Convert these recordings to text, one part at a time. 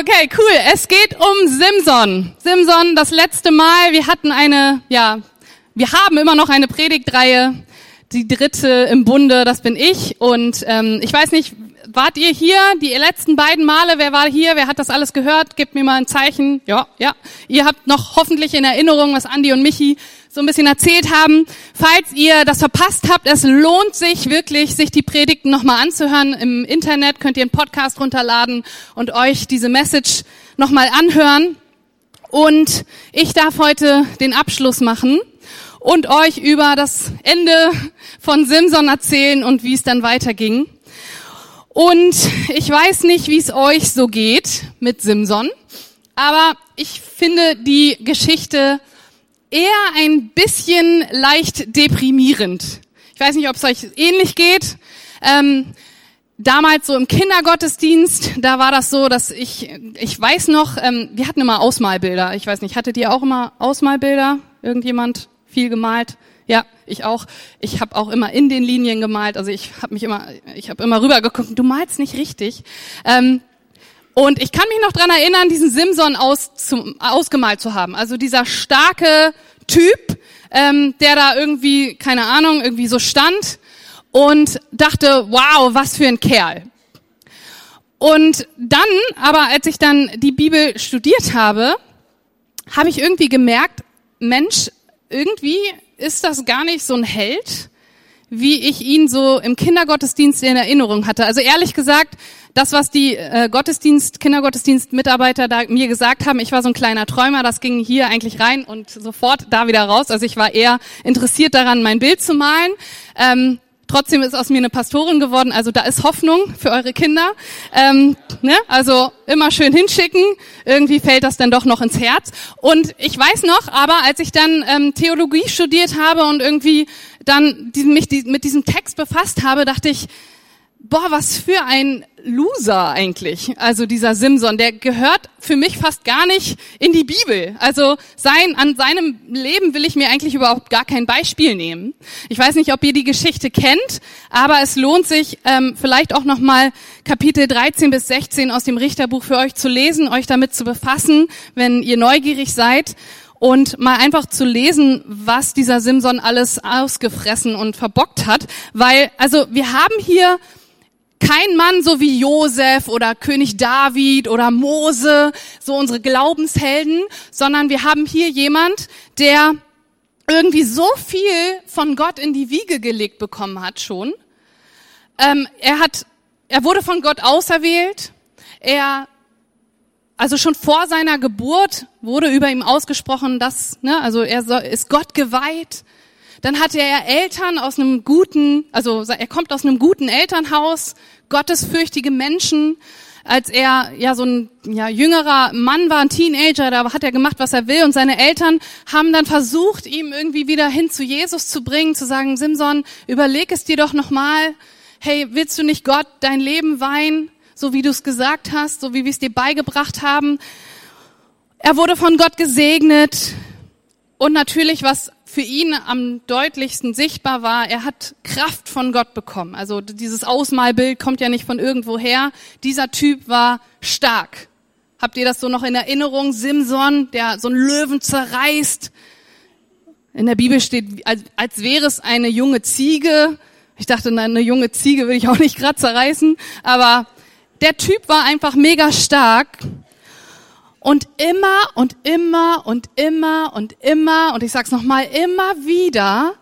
Okay, cool. Es geht um Simson. Simson, das letzte Mal, wir hatten eine, ja, wir haben immer noch eine Predigtreihe, die dritte im Bunde, das bin ich. Und ähm, ich weiß nicht, wart ihr hier die letzten beiden Male? Wer war hier? Wer hat das alles gehört? Gebt mir mal ein Zeichen. Ja, ja. Ihr habt noch hoffentlich in Erinnerung, was Andi und Michi so ein bisschen erzählt haben. Falls ihr das verpasst habt, es lohnt sich wirklich, sich die Predigten nochmal anzuhören. Im Internet könnt ihr einen Podcast runterladen und euch diese Message nochmal anhören. Und ich darf heute den Abschluss machen und euch über das Ende von Simson erzählen und wie es dann weiterging. Und ich weiß nicht, wie es euch so geht mit Simson, aber ich finde die Geschichte eher ein bisschen leicht deprimierend. Ich weiß nicht, ob es euch ähnlich geht. Ähm, damals so im Kindergottesdienst, da war das so, dass ich, ich weiß noch, ähm, wir hatten immer Ausmalbilder. Ich weiß nicht, hattet ihr auch immer Ausmalbilder? Irgendjemand viel gemalt? Ja, ich auch. Ich habe auch immer in den Linien gemalt. Also ich habe mich immer, ich habe immer rübergeguckt. Du malst nicht richtig. Ähm, und ich kann mich noch dran erinnern, diesen Simson aus, zum, ausgemalt zu haben. Also dieser starke Typ, ähm, der da irgendwie, keine Ahnung, irgendwie so stand und dachte, wow, was für ein Kerl. Und dann, aber als ich dann die Bibel studiert habe, habe ich irgendwie gemerkt, Mensch, irgendwie ist das gar nicht so ein Held, wie ich ihn so im Kindergottesdienst in Erinnerung hatte. Also ehrlich gesagt, das, was die äh, Gottesdienst, Kindergottesdienst-Mitarbeiter da mir gesagt haben, ich war so ein kleiner Träumer, das ging hier eigentlich rein und sofort da wieder raus. Also ich war eher interessiert daran, mein Bild zu malen. Ähm, Trotzdem ist aus mir eine Pastorin geworden, also da ist Hoffnung für eure Kinder. Ähm, ne? Also immer schön hinschicken, irgendwie fällt das dann doch noch ins Herz. Und ich weiß noch, aber als ich dann ähm, Theologie studiert habe und irgendwie dann die, mich die, mit diesem Text befasst habe, dachte ich, boah, was für ein Loser eigentlich. Also dieser Simson, der gehört für mich fast gar nicht in die Bibel. Also sein, an seinem Leben will ich mir eigentlich überhaupt gar kein Beispiel nehmen. Ich weiß nicht, ob ihr die Geschichte kennt, aber es lohnt sich ähm, vielleicht auch nochmal Kapitel 13 bis 16 aus dem Richterbuch für euch zu lesen, euch damit zu befassen, wenn ihr neugierig seid und mal einfach zu lesen, was dieser Simson alles ausgefressen und verbockt hat, weil also wir haben hier kein Mann so wie Josef oder König David oder Mose, so unsere Glaubenshelden, sondern wir haben hier jemand, der irgendwie so viel von Gott in die Wiege gelegt bekommen hat schon. Ähm, er hat, er wurde von Gott auserwählt. Er, also schon vor seiner Geburt wurde über ihm ausgesprochen, dass, ne, also er soll, ist Gott geweiht. Dann hatte er Eltern aus einem guten, also er kommt aus einem guten Elternhaus, gottesfürchtige Menschen. Als er ja so ein ja, jüngerer Mann war, ein Teenager, da hat er gemacht, was er will. Und seine Eltern haben dann versucht, ihm irgendwie wieder hin zu Jesus zu bringen, zu sagen, Simson, überleg es dir doch nochmal. Hey, willst du nicht Gott dein Leben weihen, so wie du es gesagt hast, so wie wir es dir beigebracht haben? Er wurde von Gott gesegnet. Und natürlich, was für ihn am deutlichsten sichtbar war, er hat Kraft von Gott bekommen. Also dieses Ausmalbild kommt ja nicht von irgendwo her. Dieser Typ war stark. Habt ihr das so noch in Erinnerung? Simson, der so einen Löwen zerreißt. In der Bibel steht, als, als wäre es eine junge Ziege. Ich dachte, eine junge Ziege will ich auch nicht gerade zerreißen. Aber der Typ war einfach mega stark. Und immer und immer und immer und immer, und ich sag's nochmal, immer wieder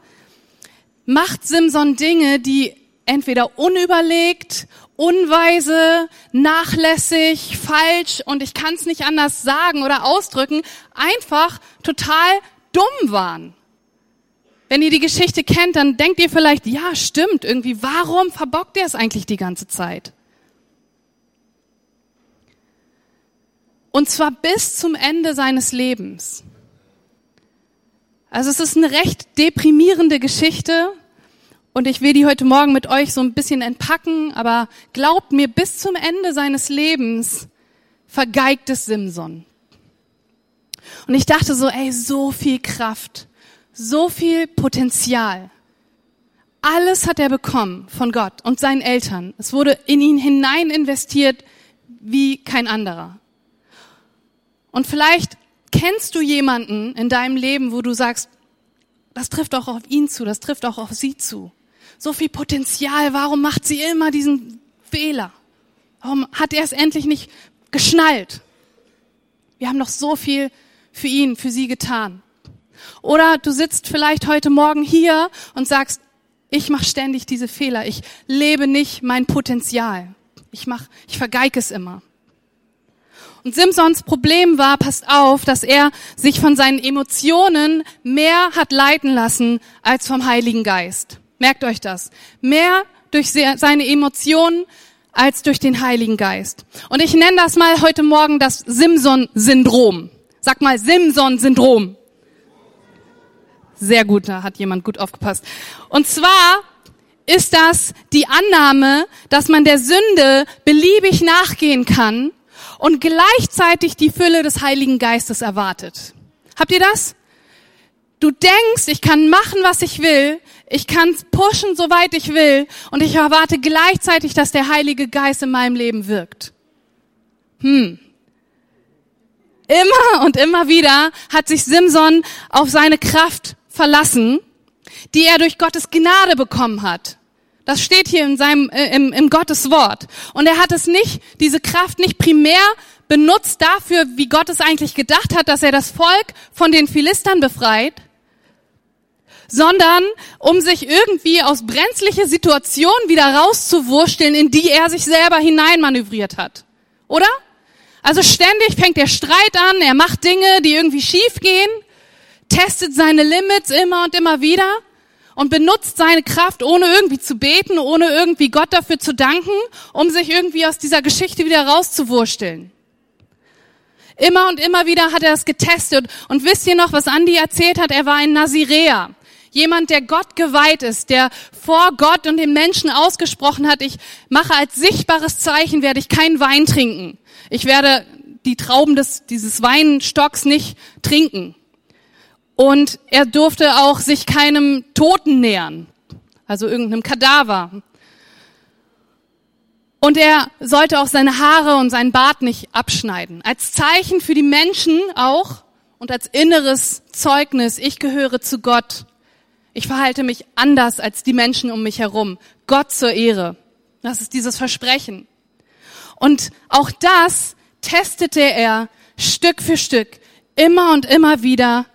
macht Simson Dinge, die entweder unüberlegt, unweise, nachlässig, falsch und ich kann's nicht anders sagen oder ausdrücken, einfach total dumm waren. Wenn ihr die Geschichte kennt, dann denkt ihr vielleicht, ja, stimmt, irgendwie, warum verbockt er es eigentlich die ganze Zeit? Und zwar bis zum Ende seines Lebens. Also es ist eine recht deprimierende Geschichte und ich will die heute Morgen mit euch so ein bisschen entpacken, aber glaubt mir, bis zum Ende seines Lebens vergeigt es Simson. Und ich dachte so, ey, so viel Kraft, so viel Potenzial. Alles hat er bekommen von Gott und seinen Eltern. Es wurde in ihn hinein investiert wie kein anderer. Und vielleicht kennst du jemanden in deinem Leben, wo du sagst, das trifft auch auf ihn zu, das trifft auch auf sie zu. So viel Potenzial, warum macht sie immer diesen Fehler? Warum hat er es endlich nicht geschnallt? Wir haben doch so viel für ihn, für sie getan. Oder du sitzt vielleicht heute Morgen hier und sagst, ich mache ständig diese Fehler, ich lebe nicht mein Potenzial. Ich mach, ich vergeige es immer. Und Simpsons Problem war, passt auf, dass er sich von seinen Emotionen mehr hat leiten lassen als vom Heiligen Geist. Merkt euch das. Mehr durch seine Emotionen als durch den Heiligen Geist. Und ich nenne das mal heute Morgen das Simson-Syndrom. Sag mal Simson-Syndrom. Sehr gut, da hat jemand gut aufgepasst. Und zwar ist das die Annahme, dass man der Sünde beliebig nachgehen kann und gleichzeitig die Fülle des Heiligen Geistes erwartet. Habt ihr das? Du denkst, ich kann machen, was ich will, ich kann pushen, soweit ich will, und ich erwarte gleichzeitig, dass der Heilige Geist in meinem Leben wirkt. Hm. Immer und immer wieder hat sich Simson auf seine Kraft verlassen, die er durch Gottes Gnade bekommen hat. Das steht hier in seinem, äh, im, im Gottes Wort. Und er hat es nicht, diese Kraft nicht primär benutzt dafür, wie Gott es eigentlich gedacht hat, dass er das Volk von den Philistern befreit, sondern um sich irgendwie aus brenzliche Situationen wieder rauszuwursteln, in die er sich selber hineinmanövriert hat. Oder? Also ständig fängt der Streit an, er macht Dinge, die irgendwie schief gehen, testet seine Limits immer und immer wieder und benutzt seine Kraft, ohne irgendwie zu beten, ohne irgendwie Gott dafür zu danken, um sich irgendwie aus dieser Geschichte wieder rauszuwursteln. Immer und immer wieder hat er das getestet. Und wisst ihr noch, was Andi erzählt hat? Er war ein Naziräer. Jemand, der Gott geweiht ist, der vor Gott und den Menschen ausgesprochen hat, ich mache als sichtbares Zeichen, werde ich keinen Wein trinken. Ich werde die Trauben des, dieses Weinstocks nicht trinken. Und er durfte auch sich keinem Toten nähern, also irgendeinem Kadaver. Und er sollte auch seine Haare und seinen Bart nicht abschneiden. Als Zeichen für die Menschen auch und als inneres Zeugnis, ich gehöre zu Gott. Ich verhalte mich anders als die Menschen um mich herum. Gott zur Ehre. Das ist dieses Versprechen. Und auch das testete er Stück für Stück, immer und immer wieder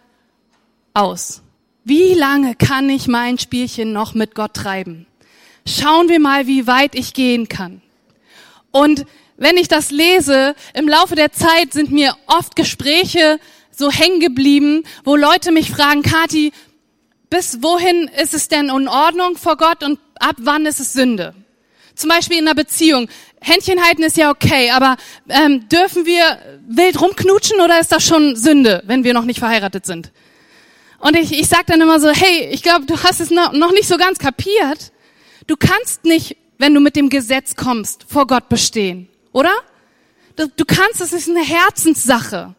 aus. Wie lange kann ich mein Spielchen noch mit Gott treiben? Schauen wir mal, wie weit ich gehen kann. Und wenn ich das lese, im Laufe der Zeit sind mir oft Gespräche so hängen geblieben, wo Leute mich fragen, Kati, bis wohin ist es denn in Ordnung vor Gott und ab wann ist es Sünde? Zum Beispiel in einer Beziehung. Händchen halten ist ja okay, aber ähm, dürfen wir wild rumknutschen oder ist das schon Sünde, wenn wir noch nicht verheiratet sind? Und ich, ich sage dann immer so, hey, ich glaube, du hast es noch, nicht so ganz kapiert. Du kannst nicht, wenn du mit dem Gesetz kommst, vor Gott bestehen, oder? Du, du kannst, es ist eine Herzenssache.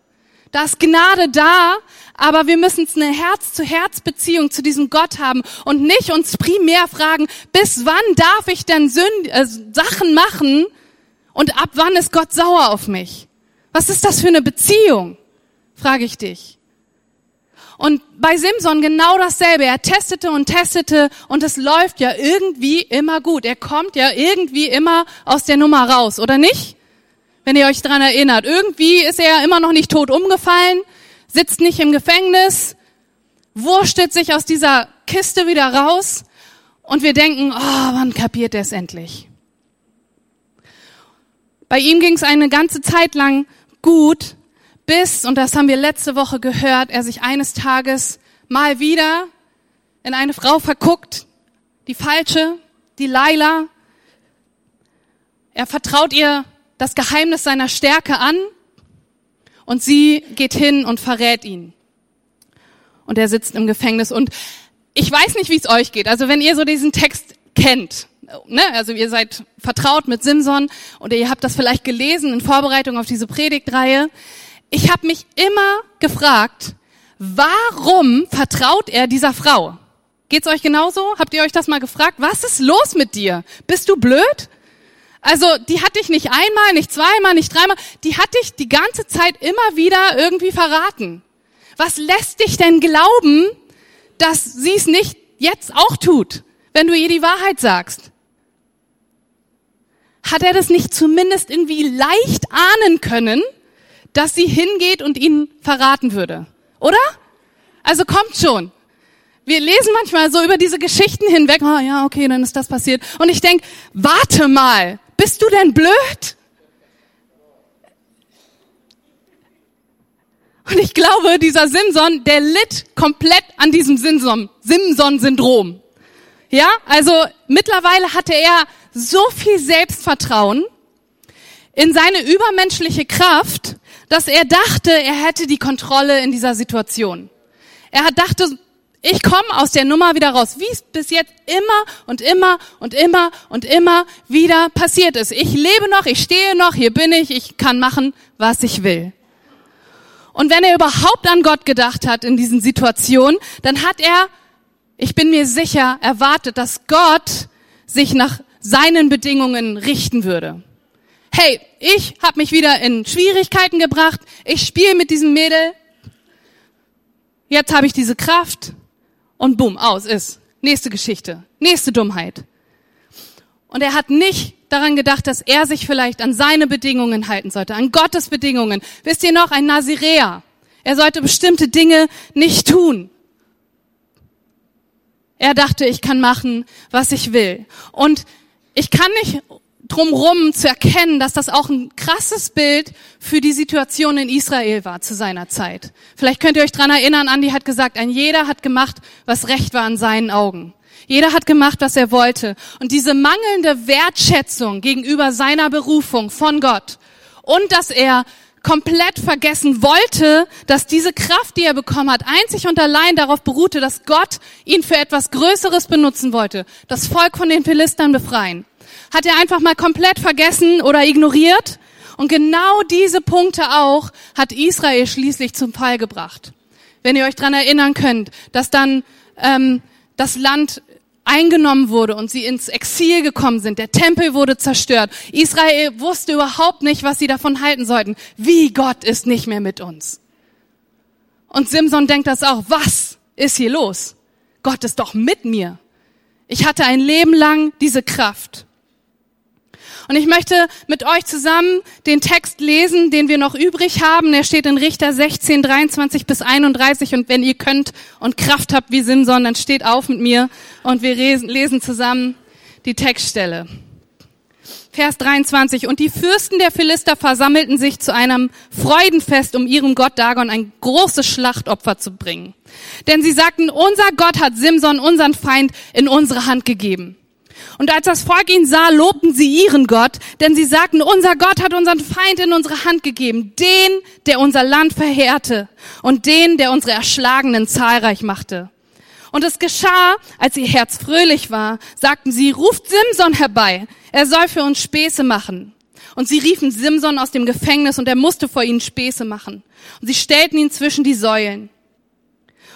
Da ist Gnade da, aber wir müssen eine Herz-zu-Herz-Beziehung zu diesem Gott haben und nicht uns primär fragen, bis wann darf ich denn Sünd äh, Sachen machen und ab wann ist Gott sauer auf mich? Was ist das für eine Beziehung? Frage ich dich. Und bei Simson genau dasselbe. Er testete und testete und es läuft ja irgendwie immer gut. Er kommt ja irgendwie immer aus der Nummer raus, oder nicht? Wenn ihr euch dran erinnert. Irgendwie ist er immer noch nicht tot umgefallen, sitzt nicht im Gefängnis, wurstelt sich aus dieser Kiste wieder raus und wir denken, oh, wann kapiert er es endlich? Bei ihm ging es eine ganze Zeit lang gut, bis, und das haben wir letzte Woche gehört, er sich eines Tages mal wieder in eine Frau verguckt, die falsche, die Laila. Er vertraut ihr das Geheimnis seiner Stärke an und sie geht hin und verrät ihn. Und er sitzt im Gefängnis und ich weiß nicht, wie es euch geht. Also wenn ihr so diesen Text kennt, ne, also ihr seid vertraut mit Simson oder ihr habt das vielleicht gelesen in Vorbereitung auf diese Predigtreihe, ich habe mich immer gefragt, warum vertraut er dieser Frau? Geht's euch genauso? Habt ihr euch das mal gefragt? Was ist los mit dir? Bist du blöd? Also die hat dich nicht einmal, nicht zweimal, nicht dreimal, die hat dich die ganze Zeit immer wieder irgendwie verraten. Was lässt dich denn glauben, dass sie es nicht jetzt auch tut, wenn du ihr die Wahrheit sagst? Hat er das nicht zumindest irgendwie leicht ahnen können, dass sie hingeht und ihn verraten würde? Oder? Also kommt schon. Wir lesen manchmal so über diese Geschichten hinweg, ah oh, ja, okay, dann ist das passiert. Und ich denk, warte mal, bist du denn blöd? Und ich glaube, dieser Simson, der litt komplett an diesem Simson-Syndrom. Ja, also mittlerweile hatte er so viel Selbstvertrauen in seine übermenschliche Kraft, dass er dachte, er hätte die Kontrolle in dieser Situation. Er hat dachte, ich komme aus der Nummer wieder raus, wie es bis jetzt immer und immer und immer und immer wieder passiert ist. Ich lebe noch, ich stehe noch, hier bin ich, ich kann machen, was ich will. Und wenn er überhaupt an Gott gedacht hat in diesen Situationen, dann hat er, ich bin mir sicher, erwartet, dass Gott sich nach seinen Bedingungen richten würde. Hey, ich habe mich wieder in Schwierigkeiten gebracht, ich spiele mit diesem Mädel, jetzt habe ich diese Kraft, und bumm, aus ist. Nächste Geschichte, nächste Dummheit. Und er hat nicht daran gedacht, dass er sich vielleicht an seine Bedingungen halten sollte, an Gottes Bedingungen. Wisst ihr noch, ein Naziräer. Er sollte bestimmte Dinge nicht tun. Er dachte, ich kann machen, was ich will. Und ich kann nicht drumrum zu erkennen, dass das auch ein krasses Bild für die Situation in Israel war zu seiner Zeit. Vielleicht könnt ihr euch dran erinnern, Andi hat gesagt, ein jeder hat gemacht, was recht war in seinen Augen. Jeder hat gemacht, was er wollte. Und diese mangelnde Wertschätzung gegenüber seiner Berufung von Gott und dass er komplett vergessen wollte, dass diese Kraft, die er bekommen hat, einzig und allein darauf beruhte, dass Gott ihn für etwas Größeres benutzen wollte, das Volk von den Philistern befreien hat er einfach mal komplett vergessen oder ignoriert. Und genau diese Punkte auch hat Israel schließlich zum Fall gebracht. Wenn ihr euch dran erinnern könnt, dass dann ähm, das Land eingenommen wurde und sie ins Exil gekommen sind. Der Tempel wurde zerstört. Israel wusste überhaupt nicht, was sie davon halten sollten. Wie Gott ist nicht mehr mit uns. Und Simson denkt das auch. Was ist hier los? Gott ist doch mit mir. Ich hatte ein Leben lang diese Kraft. Und ich möchte mit euch zusammen den Text lesen, den wir noch übrig haben. Er steht in Richter 16, 23 bis 31. Und wenn ihr könnt und Kraft habt wie Simson, dann steht auf mit mir und wir lesen zusammen die Textstelle. Vers 23. Und die Fürsten der Philister versammelten sich zu einem Freudenfest, um ihrem Gott Dagon ein großes Schlachtopfer zu bringen. Denn sie sagten, unser Gott hat Simson, unseren Feind, in unsere Hand gegeben. Und als das Volk ihn sah, lobten sie ihren Gott, denn sie sagten, unser Gott hat unseren Feind in unsere Hand gegeben, den, der unser Land verheerte und den, der unsere Erschlagenen zahlreich machte. Und es geschah, als ihr Herz fröhlich war, sagten sie, ruft Simson herbei, er soll für uns Späße machen. Und sie riefen Simson aus dem Gefängnis und er musste vor ihnen Späße machen. Und sie stellten ihn zwischen die Säulen.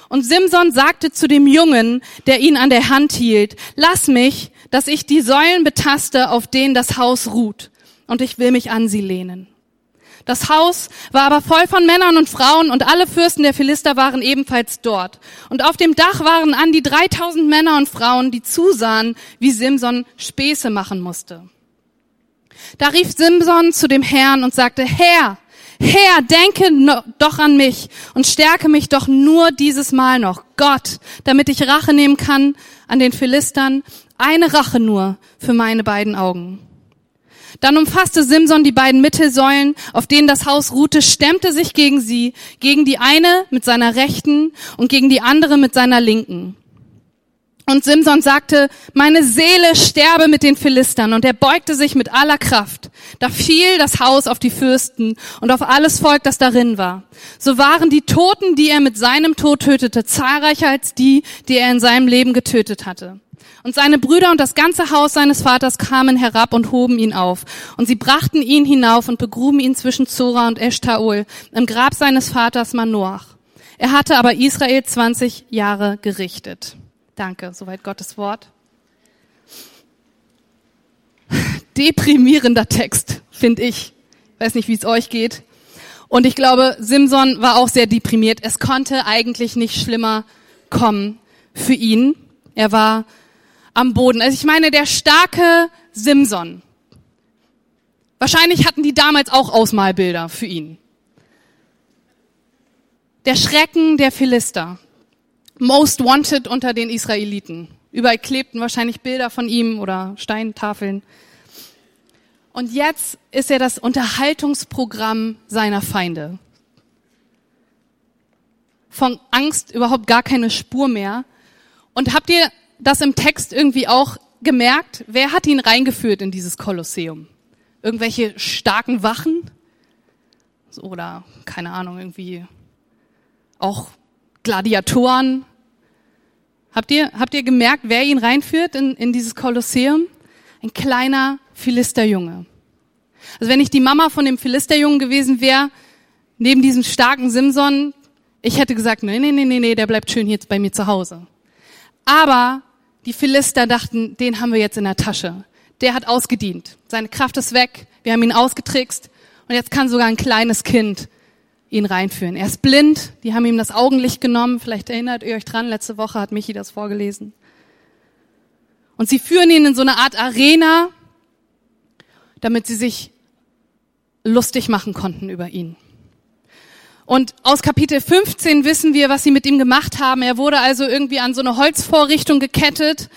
Und Simson sagte zu dem Jungen, der ihn an der Hand hielt, lass mich, dass ich die Säulen betaste, auf denen das Haus ruht, und ich will mich an sie lehnen. Das Haus war aber voll von Männern und Frauen und alle Fürsten der Philister waren ebenfalls dort. Und auf dem Dach waren an die 3000 Männer und Frauen, die zusahen, wie Simson Späße machen musste. Da rief Simson zu dem Herrn und sagte, Herr, Herr, denke doch an mich und stärke mich doch nur dieses Mal noch, Gott, damit ich Rache nehmen kann an den Philistern eine Rache nur für meine beiden Augen. Dann umfasste Simson die beiden Mittelsäulen, auf denen das Haus ruhte, stemmte sich gegen sie, gegen die eine mit seiner rechten und gegen die andere mit seiner linken. Und Simson sagte, meine Seele sterbe mit den Philistern. Und er beugte sich mit aller Kraft. Da fiel das Haus auf die Fürsten und auf alles Volk, das darin war. So waren die Toten, die er mit seinem Tod tötete, zahlreicher als die, die er in seinem Leben getötet hatte. Und seine Brüder und das ganze Haus seines Vaters kamen herab und hoben ihn auf. Und sie brachten ihn hinauf und begruben ihn zwischen Zora und Eshtaol im Grab seines Vaters Manoach. Er hatte aber Israel 20 Jahre gerichtet. Danke, soweit Gottes Wort. deprimierender Text, finde ich. Weiß nicht, wie es euch geht. Und ich glaube, Simson war auch sehr deprimiert. Es konnte eigentlich nicht schlimmer kommen für ihn. Er war am Boden. Also ich meine, der starke Simson. Wahrscheinlich hatten die damals auch Ausmalbilder für ihn. Der Schrecken der Philister. Most wanted unter den Israeliten. Überall klebten wahrscheinlich Bilder von ihm oder Steintafeln. Und jetzt ist er das Unterhaltungsprogramm seiner Feinde. Von Angst überhaupt gar keine Spur mehr. Und habt ihr das im Text irgendwie auch gemerkt? Wer hat ihn reingeführt in dieses Kolosseum? Irgendwelche starken Wachen? Oder, keine Ahnung, irgendwie auch Gladiatoren? Habt ihr, habt ihr gemerkt, wer ihn reinführt in, in dieses Kolosseum? Ein kleiner Philisterjunge. Also wenn ich die Mama von dem Philisterjungen gewesen wäre, neben diesem starken Simson, ich hätte gesagt, nee, nee, nee, nee, nee, der bleibt schön jetzt bei mir zu Hause. Aber die Philister dachten, den haben wir jetzt in der Tasche. Der hat ausgedient. Seine Kraft ist weg. Wir haben ihn ausgetrickst. Und jetzt kann sogar ein kleines Kind ihn reinführen. Er ist blind. Die haben ihm das Augenlicht genommen. Vielleicht erinnert ihr euch dran. Letzte Woche hat Michi das vorgelesen. Und sie führen ihn in so eine Art Arena, damit sie sich lustig machen konnten über ihn. Und aus Kapitel 15 wissen wir, was sie mit ihm gemacht haben. Er wurde also irgendwie an so eine Holzvorrichtung gekettet.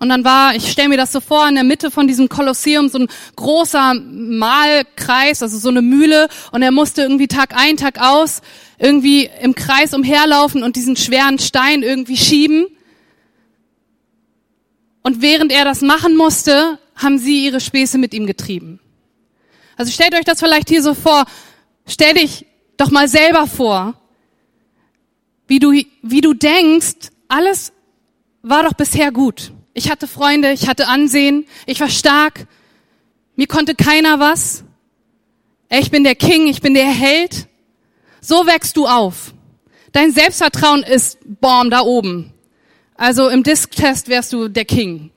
Und dann war, ich stelle mir das so vor, in der Mitte von diesem Kolosseum so ein großer Mahlkreis, also so eine Mühle. Und er musste irgendwie Tag ein, Tag aus irgendwie im Kreis umherlaufen und diesen schweren Stein irgendwie schieben. Und während er das machen musste, haben sie ihre Späße mit ihm getrieben. Also stellt euch das vielleicht hier so vor. Stell dich doch mal selber vor, wie du, wie du denkst, alles war doch bisher gut. Ich hatte Freunde, ich hatte Ansehen, ich war stark, mir konnte keiner was. Ich bin der King, ich bin der Held. So wächst du auf. Dein Selbstvertrauen ist, boom, da oben. Also im Disk-Test wärst du der King,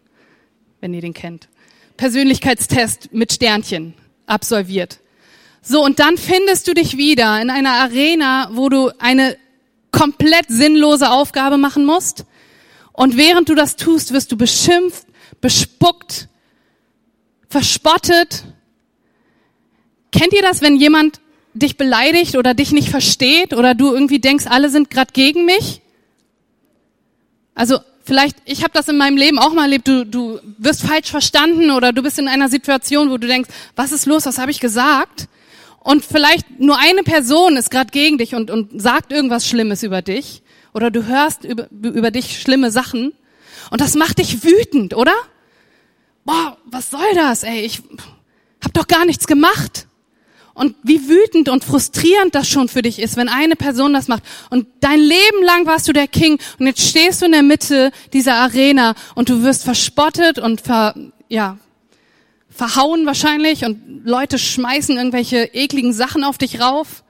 wenn ihr den kennt. Persönlichkeitstest mit Sternchen absolviert. So, und dann findest du dich wieder in einer Arena, wo du eine komplett sinnlose Aufgabe machen musst. Und während du das tust, wirst du beschimpft, bespuckt, verspottet. Kennt ihr das, wenn jemand dich beleidigt oder dich nicht versteht oder du irgendwie denkst, alle sind gerade gegen mich? Also vielleicht, ich habe das in meinem Leben auch mal erlebt, du, du wirst falsch verstanden oder du bist in einer Situation, wo du denkst, was ist los, was habe ich gesagt? Und vielleicht nur eine Person ist gerade gegen dich und, und sagt irgendwas Schlimmes über dich oder du hörst über, über dich schlimme Sachen und das macht dich wütend, oder? Boah, was soll das, ey? Ich hab doch gar nichts gemacht. Und wie wütend und frustrierend das schon für dich ist, wenn eine Person das macht. Und dein Leben lang warst du der King und jetzt stehst du in der Mitte dieser Arena und du wirst verspottet und ver, ja, verhauen wahrscheinlich und Leute schmeißen irgendwelche ekligen Sachen auf dich rauf,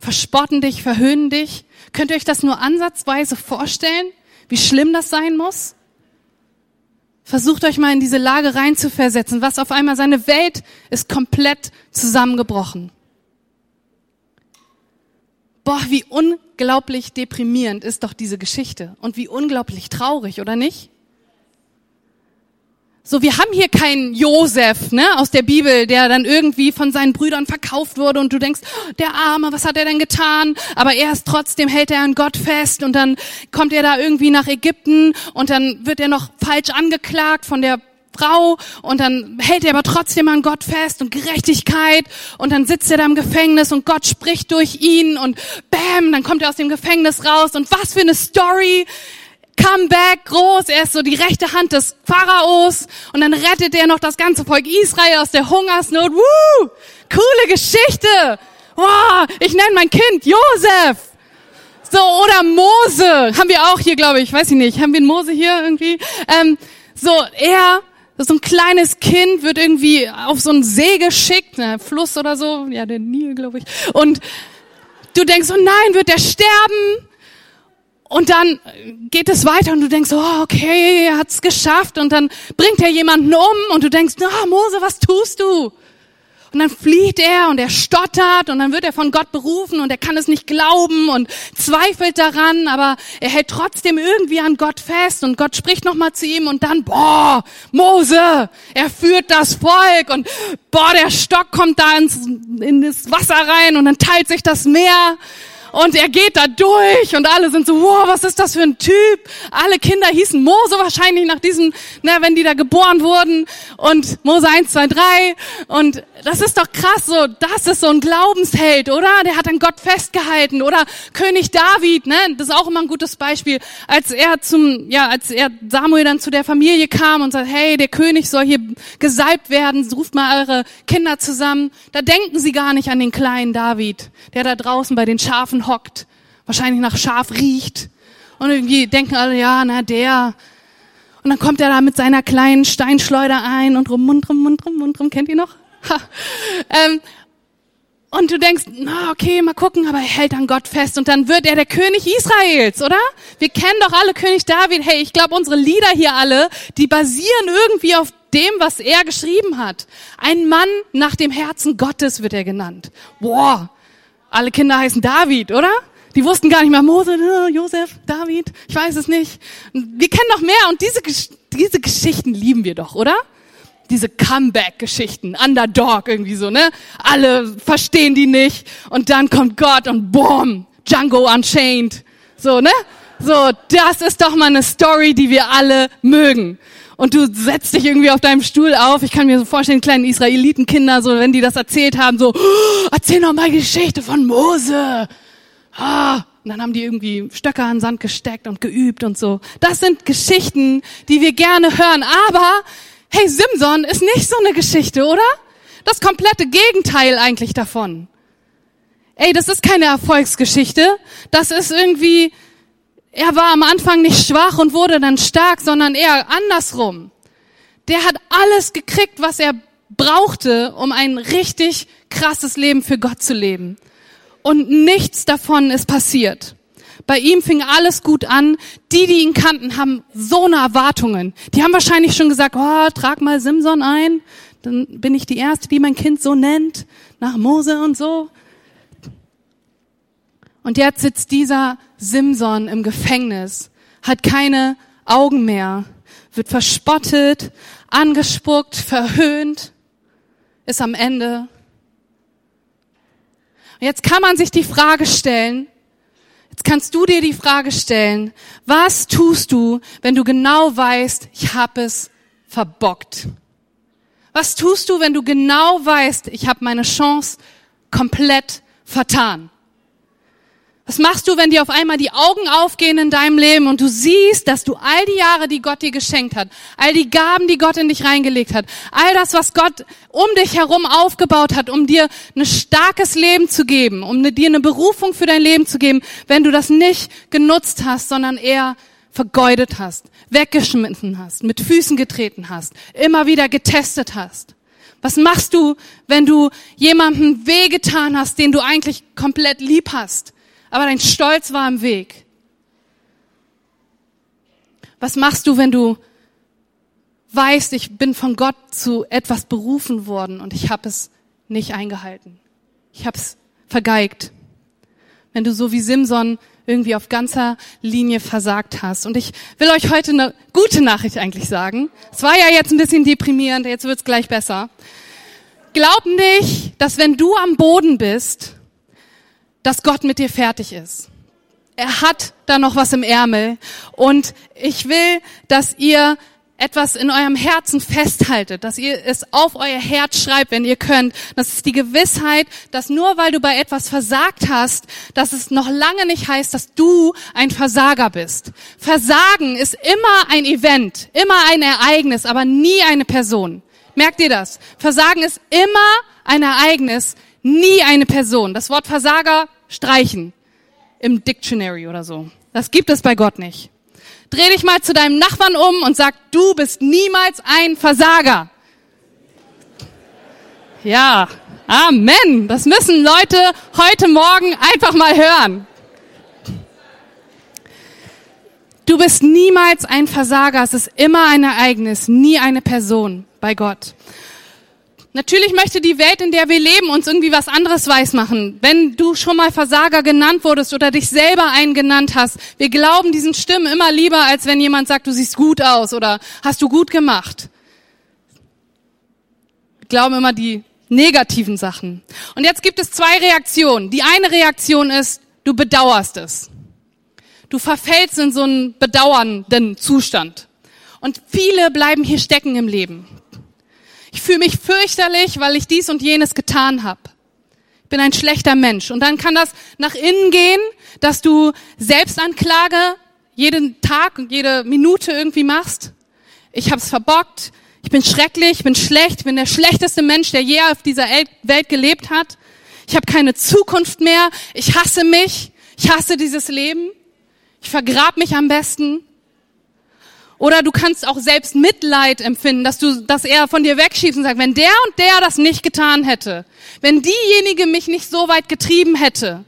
verspotten dich, verhöhnen dich. Könnt ihr euch das nur ansatzweise vorstellen, wie schlimm das sein muss? Versucht euch mal in diese Lage reinzuversetzen, was auf einmal seine Welt ist komplett zusammengebrochen. Boah, wie unglaublich deprimierend ist doch diese Geschichte und wie unglaublich traurig, oder nicht? So, wir haben hier keinen Josef, ne, aus der Bibel, der dann irgendwie von seinen Brüdern verkauft wurde und du denkst, oh, der Arme, was hat er denn getan? Aber er ist trotzdem, hält er an Gott fest und dann kommt er da irgendwie nach Ägypten und dann wird er noch falsch angeklagt von der Frau und dann hält er aber trotzdem an Gott fest und Gerechtigkeit und dann sitzt er da im Gefängnis und Gott spricht durch ihn und bam, dann kommt er aus dem Gefängnis raus und was für eine Story. Comeback groß, er ist so die rechte Hand des Pharaos und dann rettet er noch das ganze Volk Israel aus der Hungersnot. Woo! Coole Geschichte! Wow, ich nenne mein Kind Josef. So, oder Mose. Haben wir auch hier, glaube ich. Weiß ich nicht. Haben wir einen Mose hier irgendwie? Ähm, so, er, so ein kleines Kind wird irgendwie auf so einen See geschickt, ne, Fluss oder so. Ja, der Nil, glaube ich. Und du denkst, oh nein, wird er sterben? Und dann geht es weiter und du denkst, oh, okay, er hat's geschafft. Und dann bringt er jemanden um und du denkst, na, oh, Mose, was tust du? Und dann flieht er und er stottert und dann wird er von Gott berufen und er kann es nicht glauben und zweifelt daran, aber er hält trotzdem irgendwie an Gott fest und Gott spricht nochmal zu ihm und dann, boah, Mose, er führt das Volk und boah, der Stock kommt da ins, in das Wasser rein und dann teilt sich das Meer und er geht da durch und alle sind so, wow, was ist das für ein Typ? Alle Kinder hießen Mose wahrscheinlich nach diesem, ne, wenn die da geboren wurden und Mose 1, 2, 3 und das ist doch krass, so, das ist so ein Glaubensheld, oder? Der hat an Gott festgehalten. Oder König David, ne? Das ist auch immer ein gutes Beispiel. Als er zum, ja, als er Samuel dann zu der Familie kam und sagt, hey, der König soll hier gesalbt werden, ruft mal eure Kinder zusammen. Da denken sie gar nicht an den kleinen David, der da draußen bei den Schafen hockt, wahrscheinlich nach Schaf riecht. Und irgendwie denken alle, ja, na, der, und dann kommt er da mit seiner kleinen Steinschleuder ein und rum, und rum, und rum, rum. Kennt ihr noch? ähm, und du denkst, na okay, mal gucken, aber er hält an Gott fest und dann wird er der König Israels, oder? Wir kennen doch alle König David. Hey, ich glaube, unsere Lieder hier alle, die basieren irgendwie auf dem, was er geschrieben hat. Ein Mann nach dem Herzen Gottes wird er genannt. Boah, alle Kinder heißen David, oder? Die wussten gar nicht mehr, Mose, äh, Josef, David, ich weiß es nicht. Wir kennen noch mehr und diese, diese Geschichten lieben wir doch, oder? diese Comeback-Geschichten, Underdog irgendwie so, ne? Alle verstehen die nicht und dann kommt Gott und boom, Django Unchained. So, ne? So, das ist doch mal eine Story, die wir alle mögen. Und du setzt dich irgendwie auf deinem Stuhl auf. Ich kann mir so vorstellen, kleinen Israelitenkinder, so, wenn die das erzählt haben, so, oh, erzähl noch mal Geschichte von Mose. Ah, und dann haben die irgendwie Stöcker an den Sand gesteckt und geübt und so. Das sind Geschichten, die wir gerne hören. Aber Hey, Simson ist nicht so eine Geschichte, oder? Das komplette Gegenteil eigentlich davon. Ey, das ist keine Erfolgsgeschichte. Das ist irgendwie, er war am Anfang nicht schwach und wurde dann stark, sondern eher andersrum. Der hat alles gekriegt, was er brauchte, um ein richtig krasses Leben für Gott zu leben. Und nichts davon ist passiert. Bei ihm fing alles gut an. Die, die ihn kannten, haben so eine Erwartungen. Die haben wahrscheinlich schon gesagt, oh, trag mal Simson ein. Dann bin ich die Erste, die mein Kind so nennt. Nach Mose und so. Und jetzt sitzt dieser Simson im Gefängnis, hat keine Augen mehr, wird verspottet, angespuckt, verhöhnt, ist am Ende. Und jetzt kann man sich die Frage stellen, Jetzt kannst du dir die Frage stellen, was tust du, wenn du genau weißt, ich habe es verbockt? Was tust du, wenn du genau weißt, ich habe meine Chance komplett vertan? Was machst du, wenn dir auf einmal die Augen aufgehen in deinem Leben und du siehst, dass du all die Jahre, die Gott dir geschenkt hat, all die Gaben, die Gott in dich reingelegt hat, all das, was Gott um dich herum aufgebaut hat, um dir ein starkes Leben zu geben, um dir eine Berufung für dein Leben zu geben, wenn du das nicht genutzt hast, sondern eher vergeudet hast, weggeschmissen hast, mit Füßen getreten hast, immer wieder getestet hast. Was machst du, wenn du jemandem wehgetan hast, den du eigentlich komplett lieb hast? Aber dein Stolz war im Weg. Was machst du, wenn du weißt, ich bin von Gott zu etwas berufen worden und ich habe es nicht eingehalten? Ich habe es vergeigt. Wenn du so wie Simson irgendwie auf ganzer Linie versagt hast. Und ich will euch heute eine gute Nachricht eigentlich sagen. Es war ja jetzt ein bisschen deprimierend, jetzt wird's gleich besser. Glaub nicht, dass wenn du am Boden bist, dass Gott mit dir fertig ist. Er hat da noch was im Ärmel und ich will, dass ihr etwas in eurem Herzen festhaltet, dass ihr es auf euer Herz schreibt, wenn ihr könnt. Das ist die Gewissheit, dass nur weil du bei etwas versagt hast, dass es noch lange nicht heißt, dass du ein Versager bist. Versagen ist immer ein Event, immer ein Ereignis, aber nie eine Person. Merkt ihr das? Versagen ist immer ein Ereignis, nie eine Person. Das Wort Versager streichen im Dictionary oder so. Das gibt es bei Gott nicht. Dreh dich mal zu deinem Nachbarn um und sag, du bist niemals ein Versager. Ja, Amen. Das müssen Leute heute Morgen einfach mal hören. Du bist niemals ein Versager. Es ist immer ein Ereignis, nie eine Person bei Gott. Natürlich möchte die Welt, in der wir leben, uns irgendwie was anderes weismachen. Wenn du schon mal Versager genannt wurdest oder dich selber einen genannt hast, wir glauben diesen Stimmen immer lieber, als wenn jemand sagt, du siehst gut aus oder hast du gut gemacht. Wir glauben immer die negativen Sachen. Und jetzt gibt es zwei Reaktionen. Die eine Reaktion ist, du bedauerst es. Du verfällst in so einen bedauernden Zustand. Und viele bleiben hier stecken im Leben. Ich fühle mich fürchterlich, weil ich dies und jenes getan habe. Ich bin ein schlechter Mensch. Und dann kann das nach innen gehen, dass du Selbstanklage jeden Tag und jede Minute irgendwie machst. Ich habe es verbockt. Ich bin schrecklich, ich bin schlecht, ich bin der schlechteste Mensch, der je auf dieser Welt gelebt hat. Ich habe keine Zukunft mehr. Ich hasse mich. Ich hasse dieses Leben. Ich vergrab mich am besten. Oder du kannst auch selbst Mitleid empfinden, dass du, dass er von dir wegschiebst und sagt, wenn der und der das nicht getan hätte, wenn diejenige mich nicht so weit getrieben hätte,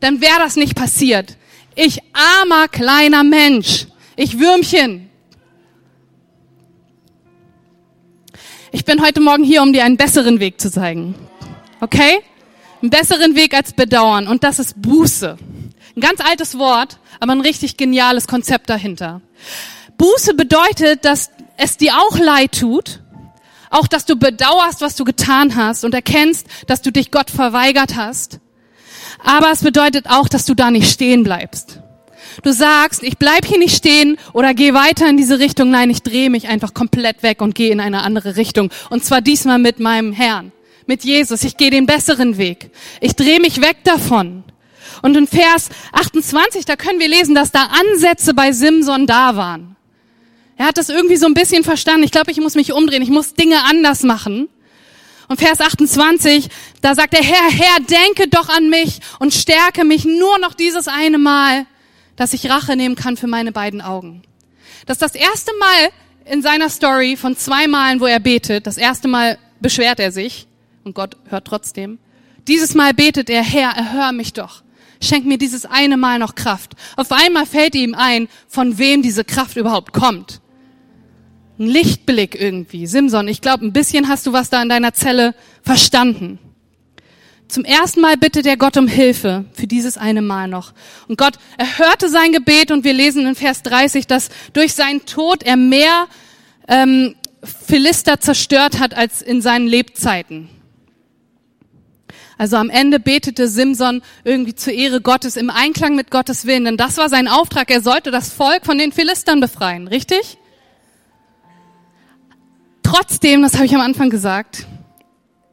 dann wäre das nicht passiert. Ich armer kleiner Mensch, ich Würmchen. Ich bin heute Morgen hier, um dir einen besseren Weg zu zeigen. Okay? Einen besseren Weg als Bedauern. Und das ist Buße. Ein ganz altes Wort, aber ein richtig geniales Konzept dahinter. Buße bedeutet, dass es dir auch leid tut, auch dass du bedauerst, was du getan hast und erkennst, dass du dich Gott verweigert hast. Aber es bedeutet auch, dass du da nicht stehen bleibst. Du sagst, ich bleib hier nicht stehen oder geh weiter in diese Richtung. Nein, ich drehe mich einfach komplett weg und gehe in eine andere Richtung. Und zwar diesmal mit meinem Herrn, mit Jesus. Ich gehe den besseren Weg. Ich drehe mich weg davon. Und in Vers 28, da können wir lesen, dass da Ansätze bei Simson da waren. Er hat das irgendwie so ein bisschen verstanden. Ich glaube, ich muss mich umdrehen. Ich muss Dinge anders machen. Und Vers 28, da sagt der Herr, Herr, denke doch an mich und stärke mich nur noch dieses eine Mal, dass ich Rache nehmen kann für meine beiden Augen. Das ist das erste Mal in seiner Story von zwei Malen, wo er betet. Das erste Mal beschwert er sich und Gott hört trotzdem. Dieses Mal betet er, Herr, erhör mich doch. Schenk mir dieses eine Mal noch Kraft. Auf einmal fällt ihm ein, von wem diese Kraft überhaupt kommt ein Lichtblick irgendwie. Simson, ich glaube, ein bisschen hast du was da in deiner Zelle verstanden. Zum ersten Mal bittet er Gott um Hilfe für dieses eine Mal noch. Und Gott erhörte sein Gebet und wir lesen in Vers 30, dass durch seinen Tod er mehr ähm, Philister zerstört hat als in seinen Lebzeiten. Also am Ende betete Simson irgendwie zur Ehre Gottes im Einklang mit Gottes Willen, denn das war sein Auftrag. Er sollte das Volk von den Philistern befreien, richtig? Trotzdem, das habe ich am Anfang gesagt,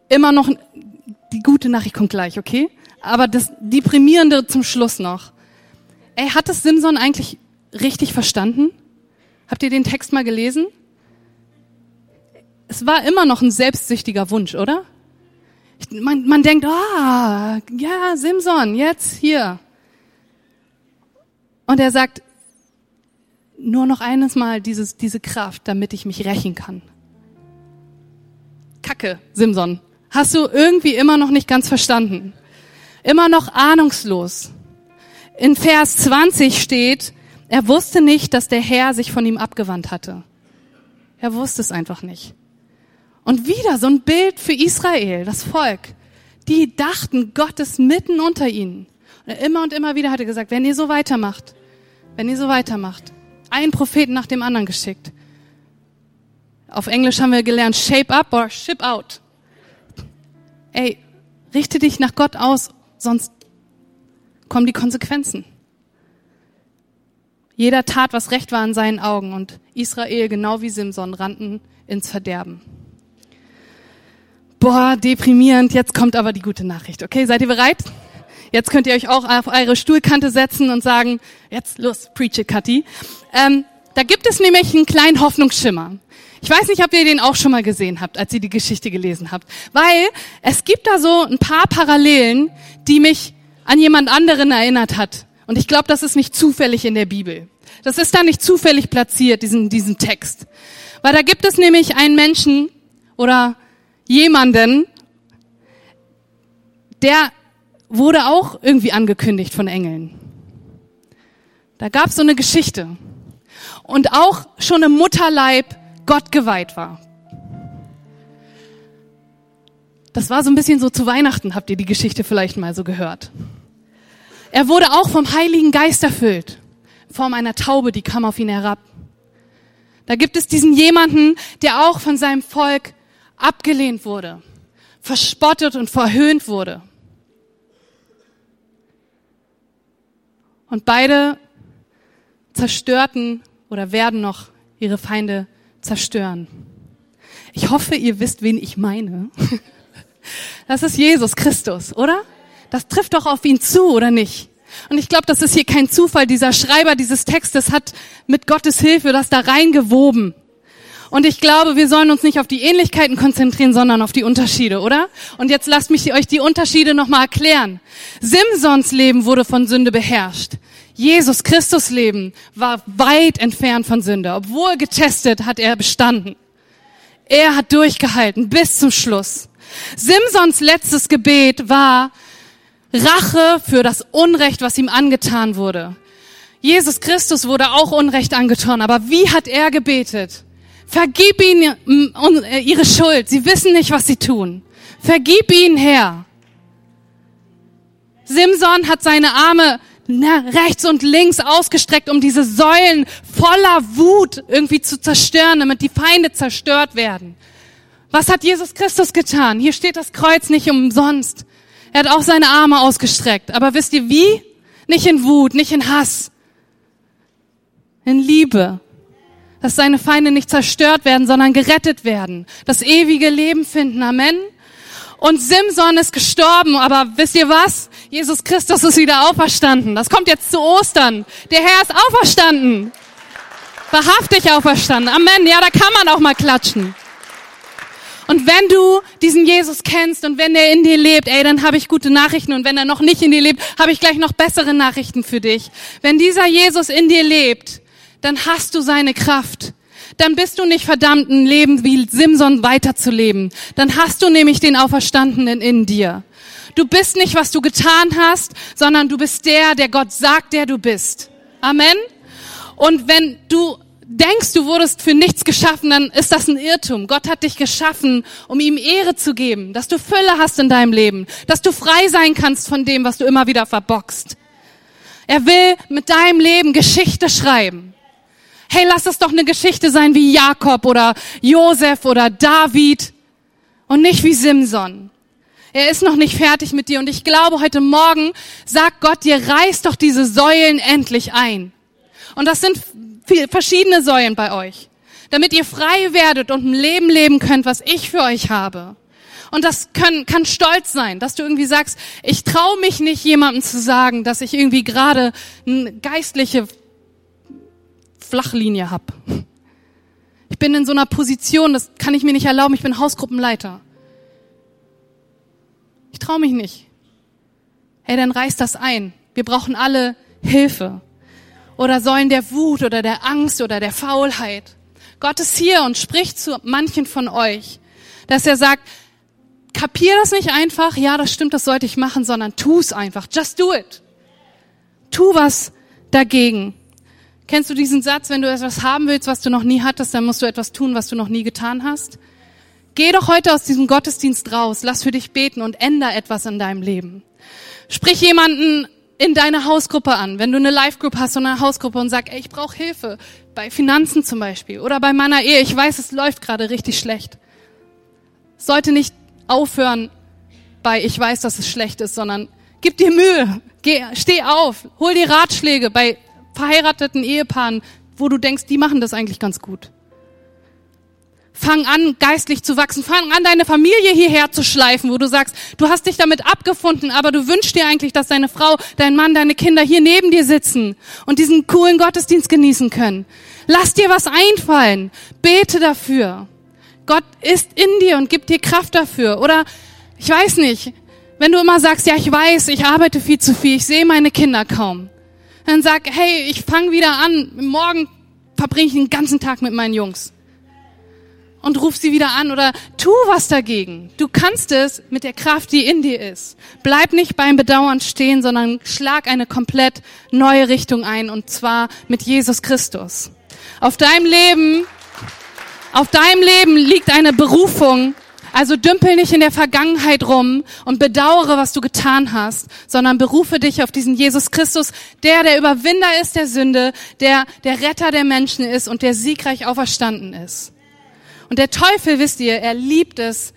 immer noch die gute Nachricht kommt gleich, okay? Aber das deprimierende zum Schluss noch. Ey, hat es Simson eigentlich richtig verstanden? Habt ihr den Text mal gelesen? Es war immer noch ein selbstsüchtiger Wunsch, oder? Man, man denkt, ah, ja, Simson, jetzt hier. Und er sagt, nur noch eines Mal dieses, diese Kraft, damit ich mich rächen kann. Kacke, Simson. Hast du irgendwie immer noch nicht ganz verstanden? Immer noch ahnungslos. In Vers 20 steht, er wusste nicht, dass der Herr sich von ihm abgewandt hatte. Er wusste es einfach nicht. Und wieder so ein Bild für Israel, das Volk. Die dachten, Gott ist mitten unter ihnen. Und immer und immer wieder hat er gesagt, wenn ihr so weitermacht, wenn ihr so weitermacht, einen Propheten nach dem anderen geschickt, auf Englisch haben wir gelernt, shape up or ship out. Ey, richte dich nach Gott aus, sonst kommen die Konsequenzen. Jeder tat, was recht war in seinen Augen und Israel, genau wie Simson, rannten ins Verderben. Boah, deprimierend. Jetzt kommt aber die gute Nachricht. Okay, seid ihr bereit? Jetzt könnt ihr euch auch auf eure Stuhlkante setzen und sagen, jetzt los, preach it, Kathi. Ähm, da gibt es nämlich einen kleinen Hoffnungsschimmer. Ich weiß nicht, ob ihr den auch schon mal gesehen habt, als ihr die Geschichte gelesen habt. Weil es gibt da so ein paar Parallelen, die mich an jemand anderen erinnert hat. Und ich glaube, das ist nicht zufällig in der Bibel. Das ist da nicht zufällig platziert, diesen, diesen Text. Weil da gibt es nämlich einen Menschen oder jemanden, der wurde auch irgendwie angekündigt von Engeln. Da gab es so eine Geschichte. und auch schon im Mutterleib Gott geweiht war. Das war so ein bisschen so zu Weihnachten, habt ihr die Geschichte vielleicht mal so gehört. Er wurde auch vom Heiligen Geist erfüllt, in Form einer Taube, die kam auf ihn herab. Da gibt es diesen jemanden, der auch von seinem Volk abgelehnt wurde, verspottet und verhöhnt wurde. Und beide zerstörten oder werden noch ihre Feinde zerstören. Ich hoffe, ihr wisst, wen ich meine. Das ist Jesus Christus, oder? Das trifft doch auf ihn zu, oder nicht? Und ich glaube, das ist hier kein Zufall. Dieser Schreiber dieses Textes hat mit Gottes Hilfe das da reingewoben. Und ich glaube, wir sollen uns nicht auf die Ähnlichkeiten konzentrieren, sondern auf die Unterschiede, oder? Und jetzt lasst mich euch die Unterschiede nochmal erklären. Simsons Leben wurde von Sünde beherrscht. Jesus Christus Leben war weit entfernt von Sünde. Obwohl getestet, hat er bestanden. Er hat durchgehalten bis zum Schluss. Simsons letztes Gebet war Rache für das Unrecht, was ihm angetan wurde. Jesus Christus wurde auch Unrecht angetan, aber wie hat er gebetet? Vergib ihnen mm, äh, ihre Schuld. Sie wissen nicht, was sie tun. Vergib ihnen, Herr. Simson hat seine Arme rechts und links ausgestreckt, um diese Säulen voller Wut irgendwie zu zerstören, damit die Feinde zerstört werden. Was hat Jesus Christus getan? Hier steht das Kreuz nicht umsonst. Er hat auch seine Arme ausgestreckt. Aber wisst ihr wie? Nicht in Wut, nicht in Hass. In Liebe. Dass seine Feinde nicht zerstört werden, sondern gerettet werden. Das ewige Leben finden. Amen. Und Simson ist gestorben, aber wisst ihr was? Jesus Christus ist wieder auferstanden. Das kommt jetzt zu Ostern. Der Herr ist auferstanden. Wahrhaftig auferstanden. Amen. Ja, da kann man auch mal klatschen. Und wenn du diesen Jesus kennst und wenn er in dir lebt, ey, dann habe ich gute Nachrichten. Und wenn er noch nicht in dir lebt, habe ich gleich noch bessere Nachrichten für dich. Wenn dieser Jesus in dir lebt, dann hast du seine Kraft. Dann bist du nicht verdammt, ein Leben wie Simson weiterzuleben. Dann hast du nämlich den Auferstandenen in dir. Du bist nicht, was du getan hast, sondern du bist der, der Gott sagt, der du bist. Amen. Und wenn du denkst, du wurdest für nichts geschaffen, dann ist das ein Irrtum. Gott hat dich geschaffen, um ihm Ehre zu geben, dass du Fülle hast in deinem Leben, dass du frei sein kannst von dem, was du immer wieder verbockst. Er will mit deinem Leben Geschichte schreiben. Hey, lass es doch eine Geschichte sein wie Jakob oder Josef oder David und nicht wie Simson. Er ist noch nicht fertig mit dir und ich glaube, heute Morgen sagt Gott dir, reiß doch diese Säulen endlich ein. Und das sind verschiedene Säulen bei euch, damit ihr frei werdet und ein Leben leben könnt, was ich für euch habe. Und das kann, kann stolz sein, dass du irgendwie sagst, ich traue mich nicht jemandem zu sagen, dass ich irgendwie gerade eine geistliche Flachlinie hab. Ich bin in so einer Position, das kann ich mir nicht erlauben, ich bin Hausgruppenleiter. Ich traue mich nicht. Hey, dann reiß das ein. Wir brauchen alle Hilfe oder Säulen der Wut oder der Angst oder der Faulheit. Gott ist hier und spricht zu manchen von euch, dass er sagt, kapier das nicht einfach, ja, das stimmt, das sollte ich machen, sondern tu es einfach. Just do it. Tu was dagegen. Kennst du diesen Satz, wenn du etwas haben willst, was du noch nie hattest, dann musst du etwas tun, was du noch nie getan hast? Geh doch heute aus diesem Gottesdienst raus, lass für dich beten und änder etwas in deinem Leben. Sprich jemanden in deine Hausgruppe an. Wenn du eine Live-Group hast und eine Hausgruppe und sag, ey, ich brauche Hilfe bei Finanzen zum Beispiel oder bei meiner Ehe. Ich weiß, es läuft gerade richtig schlecht. Sollte nicht aufhören bei, ich weiß, dass es schlecht ist, sondern gib dir Mühe, geh, steh auf, hol dir Ratschläge bei verheirateten Ehepaaren, wo du denkst, die machen das eigentlich ganz gut. Fang an, geistlich zu wachsen. Fang an, deine Familie hierher zu schleifen, wo du sagst, du hast dich damit abgefunden, aber du wünschst dir eigentlich, dass deine Frau, dein Mann, deine Kinder hier neben dir sitzen und diesen coolen Gottesdienst genießen können. Lass dir was einfallen. Bete dafür. Gott ist in dir und gibt dir Kraft dafür. Oder, ich weiß nicht, wenn du immer sagst, ja, ich weiß, ich arbeite viel zu viel, ich sehe meine Kinder kaum. Dann sag, hey, ich fange wieder an, morgen verbringe ich den ganzen Tag mit meinen Jungs und ruf sie wieder an oder tu was dagegen. Du kannst es mit der Kraft, die in dir ist. Bleib nicht beim Bedauern stehen, sondern schlag eine komplett neue Richtung ein und zwar mit Jesus Christus. Auf deinem Leben, auf deinem Leben liegt eine Berufung. Also dümpel nicht in der Vergangenheit rum und bedauere, was du getan hast, sondern berufe dich auf diesen Jesus Christus, der der Überwinder ist der Sünde, der der Retter der Menschen ist und der siegreich auferstanden ist. Und der Teufel, wisst ihr, er liebt es,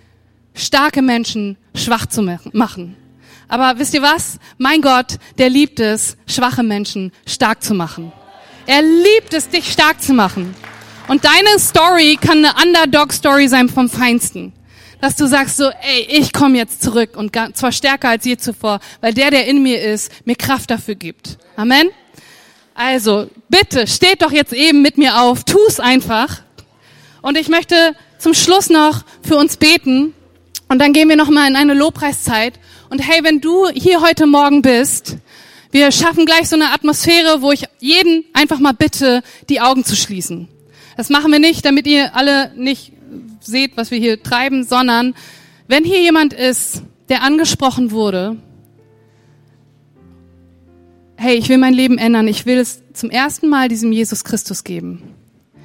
starke Menschen schwach zu machen. Aber wisst ihr was? Mein Gott, der liebt es, schwache Menschen stark zu machen. Er liebt es, dich stark zu machen. Und deine Story kann eine Underdog-Story sein vom Feinsten. Dass du sagst so, ey, ich komme jetzt zurück und zwar stärker als je zuvor, weil der, der in mir ist, mir Kraft dafür gibt. Amen? Also, bitte, steht doch jetzt eben mit mir auf, tu's einfach. Und ich möchte zum Schluss noch für uns beten. Und dann gehen wir nochmal in eine Lobpreiszeit. Und hey, wenn du hier heute Morgen bist, wir schaffen gleich so eine Atmosphäre, wo ich jeden einfach mal bitte, die Augen zu schließen. Das machen wir nicht, damit ihr alle nicht seht, was wir hier treiben, sondern wenn hier jemand ist, der angesprochen wurde, hey, ich will mein Leben ändern, ich will es zum ersten Mal diesem Jesus Christus geben.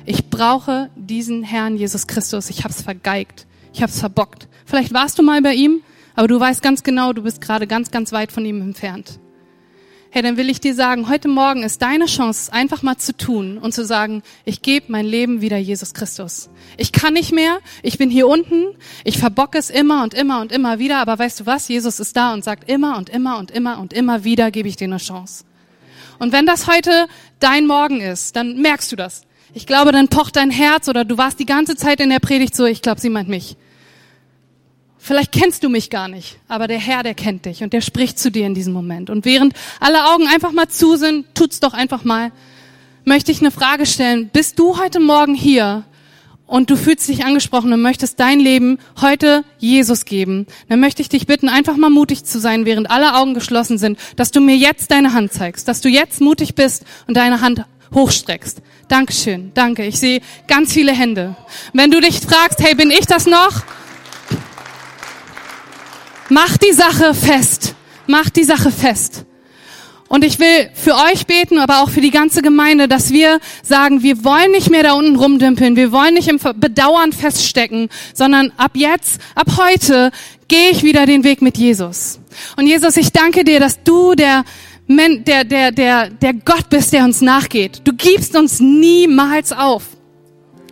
Ich brauche diesen Herrn Jesus Christus. Ich habe es vergeigt. Ich habe es verbockt. Vielleicht warst du mal bei ihm, aber du weißt ganz genau, du bist gerade ganz, ganz weit von ihm entfernt. Hey, dann will ich dir sagen, heute Morgen ist deine Chance, einfach mal zu tun und zu sagen, ich gebe mein Leben wieder Jesus Christus. Ich kann nicht mehr, ich bin hier unten, ich verbocke es immer und immer und immer wieder, aber weißt du was, Jesus ist da und sagt immer und immer und immer und immer wieder gebe ich dir eine Chance. Und wenn das heute dein Morgen ist, dann merkst du das. Ich glaube, dann pocht dein Herz oder du warst die ganze Zeit in der Predigt so, ich glaube, sie meint mich. Vielleicht kennst du mich gar nicht, aber der Herr, der kennt dich und der spricht zu dir in diesem Moment. Und während alle Augen einfach mal zu sind, tut's doch einfach mal, möchte ich eine Frage stellen. Bist du heute Morgen hier und du fühlst dich angesprochen und möchtest dein Leben heute Jesus geben, dann möchte ich dich bitten, einfach mal mutig zu sein, während alle Augen geschlossen sind, dass du mir jetzt deine Hand zeigst, dass du jetzt mutig bist und deine Hand hochstreckst. Dankeschön, danke. Ich sehe ganz viele Hände. Wenn du dich fragst, hey, bin ich das noch? Mach die Sache fest. Mach die Sache fest. Und ich will für euch beten, aber auch für die ganze Gemeinde, dass wir sagen, wir wollen nicht mehr da unten rumdümpeln, wir wollen nicht im Bedauern feststecken, sondern ab jetzt, ab heute gehe ich wieder den Weg mit Jesus. Und Jesus, ich danke dir, dass du der, der, der, der, der Gott bist, der uns nachgeht. Du gibst uns niemals auf.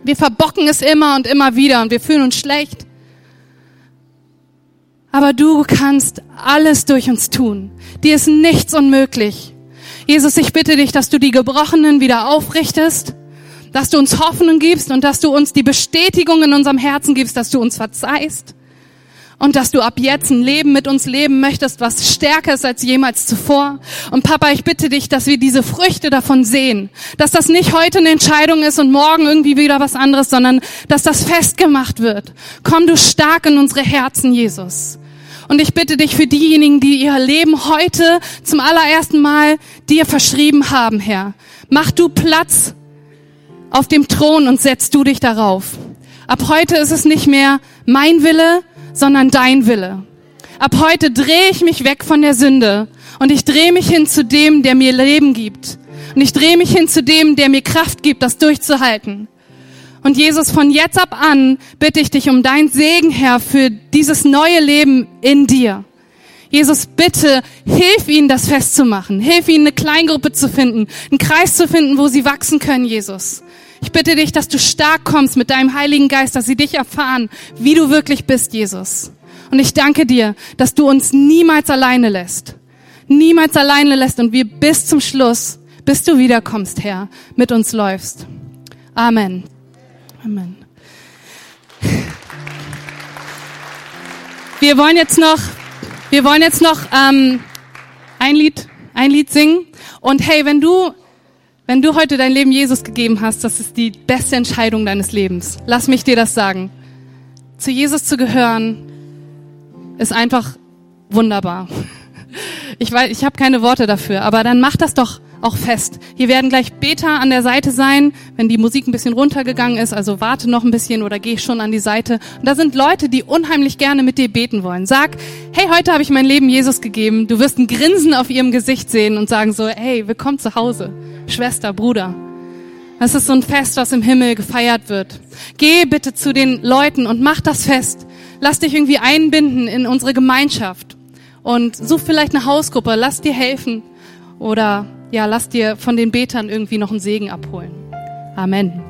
Wir verbocken es immer und immer wieder und wir fühlen uns schlecht. Aber du kannst alles durch uns tun. Dir ist nichts unmöglich. Jesus, ich bitte dich, dass du die Gebrochenen wieder aufrichtest, dass du uns Hoffnung gibst und dass du uns die Bestätigung in unserem Herzen gibst, dass du uns verzeihst und dass du ab jetzt ein Leben mit uns leben möchtest, was stärker ist als jemals zuvor. Und Papa, ich bitte dich, dass wir diese Früchte davon sehen, dass das nicht heute eine Entscheidung ist und morgen irgendwie wieder was anderes, sondern dass das festgemacht wird. Komm du stark in unsere Herzen, Jesus. Und ich bitte dich für diejenigen, die ihr Leben heute zum allerersten Mal dir verschrieben haben, Herr. Mach du Platz auf dem Thron und setz du dich darauf. Ab heute ist es nicht mehr mein Wille, sondern dein Wille. Ab heute drehe ich mich weg von der Sünde und ich drehe mich hin zu dem, der mir Leben gibt. Und ich drehe mich hin zu dem, der mir Kraft gibt, das durchzuhalten. Und Jesus, von jetzt ab an bitte ich dich um dein Segen, Herr, für dieses neue Leben in dir. Jesus, bitte hilf ihnen, das festzumachen. Hilf ihnen, eine Kleingruppe zu finden, einen Kreis zu finden, wo sie wachsen können, Jesus. Ich bitte dich, dass du stark kommst mit deinem Heiligen Geist, dass sie dich erfahren, wie du wirklich bist, Jesus. Und ich danke dir, dass du uns niemals alleine lässt. Niemals alleine lässt und wir bis zum Schluss, bis du wiederkommst, Herr, mit uns läufst. Amen. Amen. Wir wollen jetzt noch, wir wollen jetzt noch ähm, ein Lied, ein Lied singen. Und hey, wenn du wenn du heute dein Leben Jesus gegeben hast, das ist die beste Entscheidung deines Lebens. Lass mich dir das sagen. Zu Jesus zu gehören ist einfach wunderbar. Ich weiß, ich habe keine Worte dafür, aber dann mach das doch auch fest. Hier werden gleich Beter an der Seite sein, wenn die Musik ein bisschen runtergegangen ist. Also warte noch ein bisschen oder geh schon an die Seite. Und da sind Leute, die unheimlich gerne mit dir beten wollen. Sag, hey, heute habe ich mein Leben Jesus gegeben. Du wirst ein Grinsen auf ihrem Gesicht sehen und sagen so, hey, willkommen zu Hause, Schwester, Bruder. Das ist so ein Fest, was im Himmel gefeiert wird. Geh bitte zu den Leuten und mach das fest. Lass dich irgendwie einbinden in unsere Gemeinschaft. Und such vielleicht eine Hausgruppe, lass dir helfen. Oder ja, lass dir von den Betern irgendwie noch einen Segen abholen. Amen.